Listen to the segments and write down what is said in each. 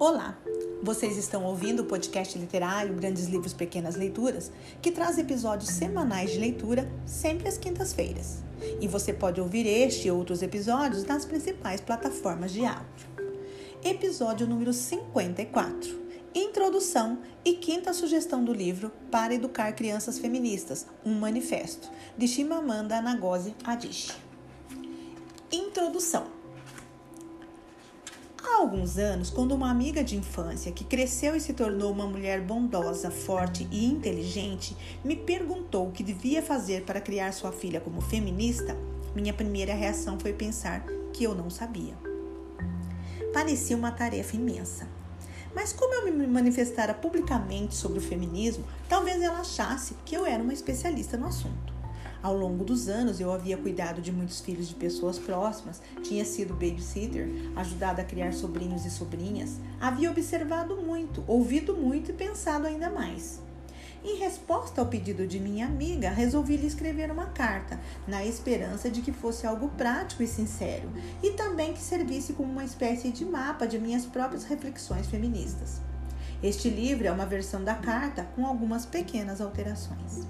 Olá! Vocês estão ouvindo o podcast literário Grandes Livros Pequenas Leituras, que traz episódios semanais de leitura sempre às quintas-feiras. E você pode ouvir este e outros episódios nas principais plataformas de áudio. Episódio número 54. Introdução e quinta sugestão do livro Para Educar Crianças Feministas, um manifesto, de Chimamanda Ngozi Adichie. Introdução. Há alguns anos, quando uma amiga de infância que cresceu e se tornou uma mulher bondosa, forte e inteligente me perguntou o que devia fazer para criar sua filha como feminista, minha primeira reação foi pensar que eu não sabia. Parecia uma tarefa imensa. Mas como eu me manifestara publicamente sobre o feminismo, talvez ela achasse que eu era uma especialista no assunto. Ao longo dos anos, eu havia cuidado de muitos filhos de pessoas próximas, tinha sido babysitter, ajudado a criar sobrinhos e sobrinhas, havia observado muito, ouvido muito e pensado ainda mais. Em resposta ao pedido de minha amiga, resolvi lhe escrever uma carta, na esperança de que fosse algo prático e sincero, e também que servisse como uma espécie de mapa de minhas próprias reflexões feministas. Este livro é uma versão da carta com algumas pequenas alterações.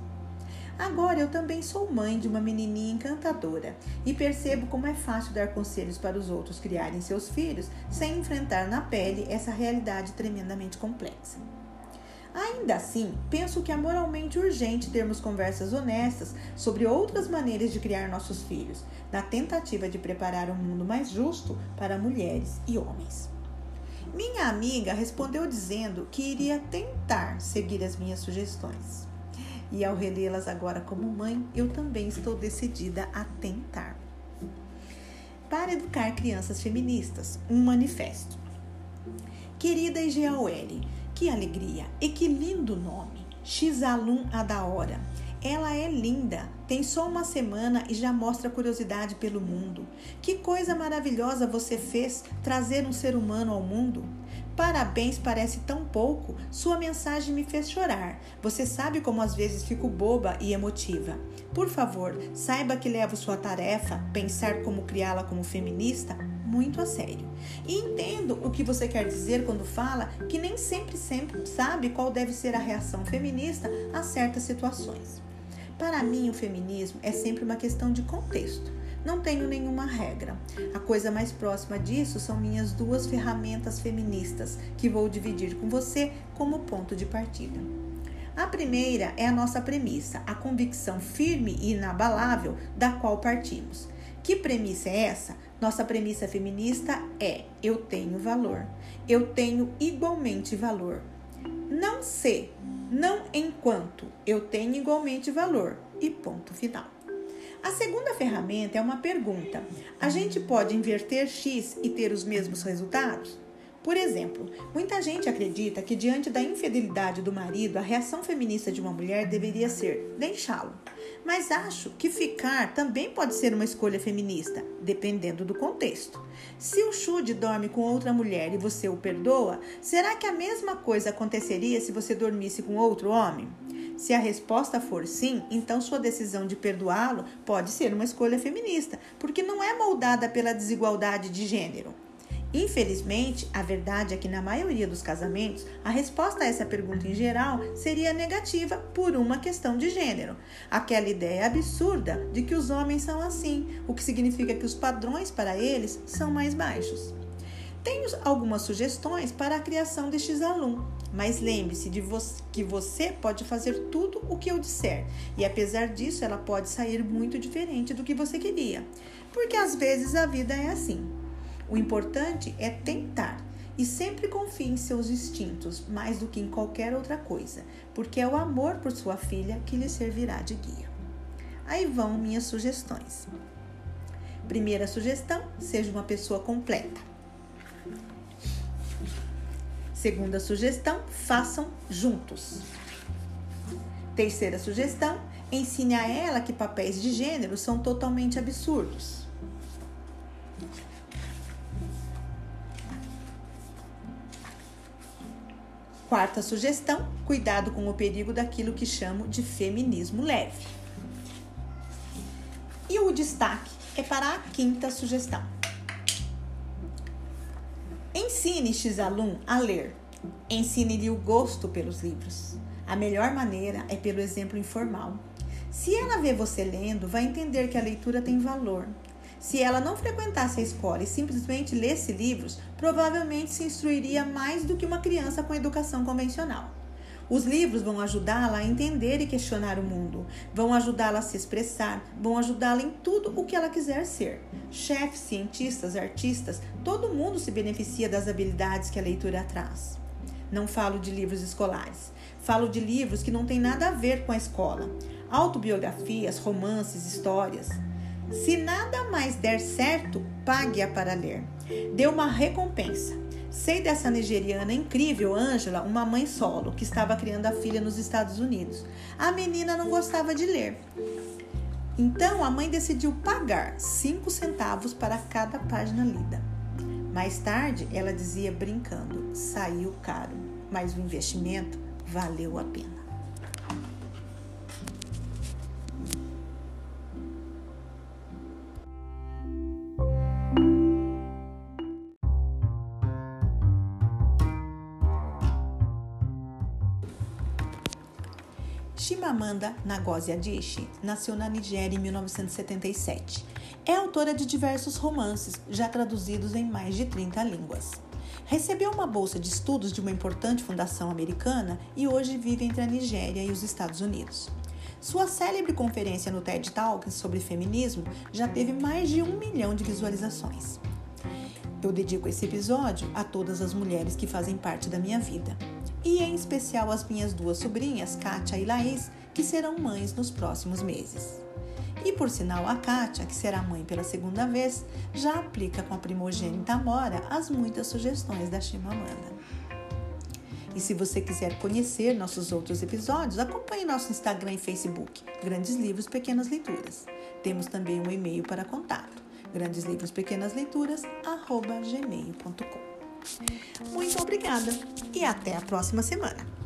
Agora eu também sou mãe de uma menininha encantadora e percebo como é fácil dar conselhos para os outros criarem seus filhos sem enfrentar na pele essa realidade tremendamente complexa. Ainda assim, penso que é moralmente urgente termos conversas honestas sobre outras maneiras de criar nossos filhos, na tentativa de preparar um mundo mais justo para mulheres e homens. Minha amiga respondeu dizendo que iria tentar seguir as minhas sugestões e ao relê-las agora como mãe, eu também estou decidida a tentar. Para educar crianças feministas, um manifesto. Querida IGAOL, que alegria e que lindo nome! Xalum Adaora. Ela é linda, tem só uma semana e já mostra curiosidade pelo mundo. Que coisa maravilhosa você fez trazer um ser humano ao mundo. Parabéns parece tão pouco, sua mensagem me fez chorar. Você sabe como às vezes fico boba e emotiva. Por favor, saiba que levo sua tarefa, pensar como criá-la como feminista, muito a sério. E entendo o que você quer dizer quando fala que nem sempre, sempre sabe qual deve ser a reação feminista a certas situações. Para mim, o feminismo é sempre uma questão de contexto. Não tenho nenhuma regra. A coisa mais próxima disso são minhas duas ferramentas feministas, que vou dividir com você como ponto de partida. A primeira é a nossa premissa, a convicção firme e inabalável da qual partimos. Que premissa é essa? Nossa premissa feminista é: eu tenho valor. Eu tenho igualmente valor. Não se, não enquanto, eu tenho igualmente valor. E ponto final. A segunda ferramenta é uma pergunta: a gente pode inverter X e ter os mesmos resultados? Por exemplo, muita gente acredita que diante da infidelidade do marido, a reação feminista de uma mulher deveria ser deixá-lo. Mas acho que ficar também pode ser uma escolha feminista, dependendo do contexto. Se o Chude dorme com outra mulher e você o perdoa, será que a mesma coisa aconteceria se você dormisse com outro homem? Se a resposta for sim, então sua decisão de perdoá-lo pode ser uma escolha feminista, porque não é moldada pela desigualdade de gênero. Infelizmente, a verdade é que na maioria dos casamentos, a resposta a essa pergunta em geral seria negativa por uma questão de gênero. Aquela ideia absurda de que os homens são assim, o que significa que os padrões para eles são mais baixos. Tenho algumas sugestões para a criação destes alunos, mas lembre-se de vo que você pode fazer tudo o que eu disser, e apesar disso, ela pode sair muito diferente do que você queria, porque às vezes a vida é assim. O importante é tentar e sempre confie em seus instintos mais do que em qualquer outra coisa, porque é o amor por sua filha que lhe servirá de guia. Aí vão minhas sugestões. Primeira sugestão: seja uma pessoa completa. Segunda sugestão: façam juntos. Terceira sugestão: ensine a ela que papéis de gênero são totalmente absurdos. Quarta sugestão: cuidado com o perigo daquilo que chamo de feminismo leve. E o destaque é para a quinta sugestão Ensine X-Alum a ler. Ensine-lhe o gosto pelos livros. A melhor maneira é pelo exemplo informal. Se ela vê você lendo, vai entender que a leitura tem valor. Se ela não frequentasse a escola e simplesmente lesse livros, provavelmente se instruiria mais do que uma criança com educação convencional. Os livros vão ajudá-la a entender e questionar o mundo, vão ajudá-la a se expressar, vão ajudá-la em tudo o que ela quiser ser. Chefes, cientistas, artistas, todo mundo se beneficia das habilidades que a leitura traz. Não falo de livros escolares, falo de livros que não têm nada a ver com a escola. Autobiografias, romances, histórias. Se nada mais der certo, pague-a para ler. Dê uma recompensa. Sei dessa nigeriana incrível, Angela, uma mãe solo, que estava criando a filha nos Estados Unidos. A menina não gostava de ler. Então a mãe decidiu pagar cinco centavos para cada página lida. Mais tarde, ela dizia brincando: saiu caro, mas o investimento valeu a pena. Chimamanda Ngozi Adichie nasceu na Nigéria em 1977. É autora de diversos romances, já traduzidos em mais de 30 línguas. Recebeu uma bolsa de estudos de uma importante fundação americana e hoje vive entre a Nigéria e os Estados Unidos. Sua célebre conferência no TED Talks sobre feminismo já teve mais de um milhão de visualizações. Eu dedico esse episódio a todas as mulheres que fazem parte da minha vida e em especial as minhas duas sobrinhas, Kátia e Laís, que serão mães nos próximos meses. E por sinal, a Kátia, que será mãe pela segunda vez, já aplica com a primogênita Amora as muitas sugestões da Chimamanda. E se você quiser conhecer nossos outros episódios, acompanhe nosso Instagram e Facebook, Grandes Livros Pequenas Leituras. Temos também um e-mail para contato, grandeslivrospequenasleituras@gmail.com. Muito obrigada e até a próxima semana.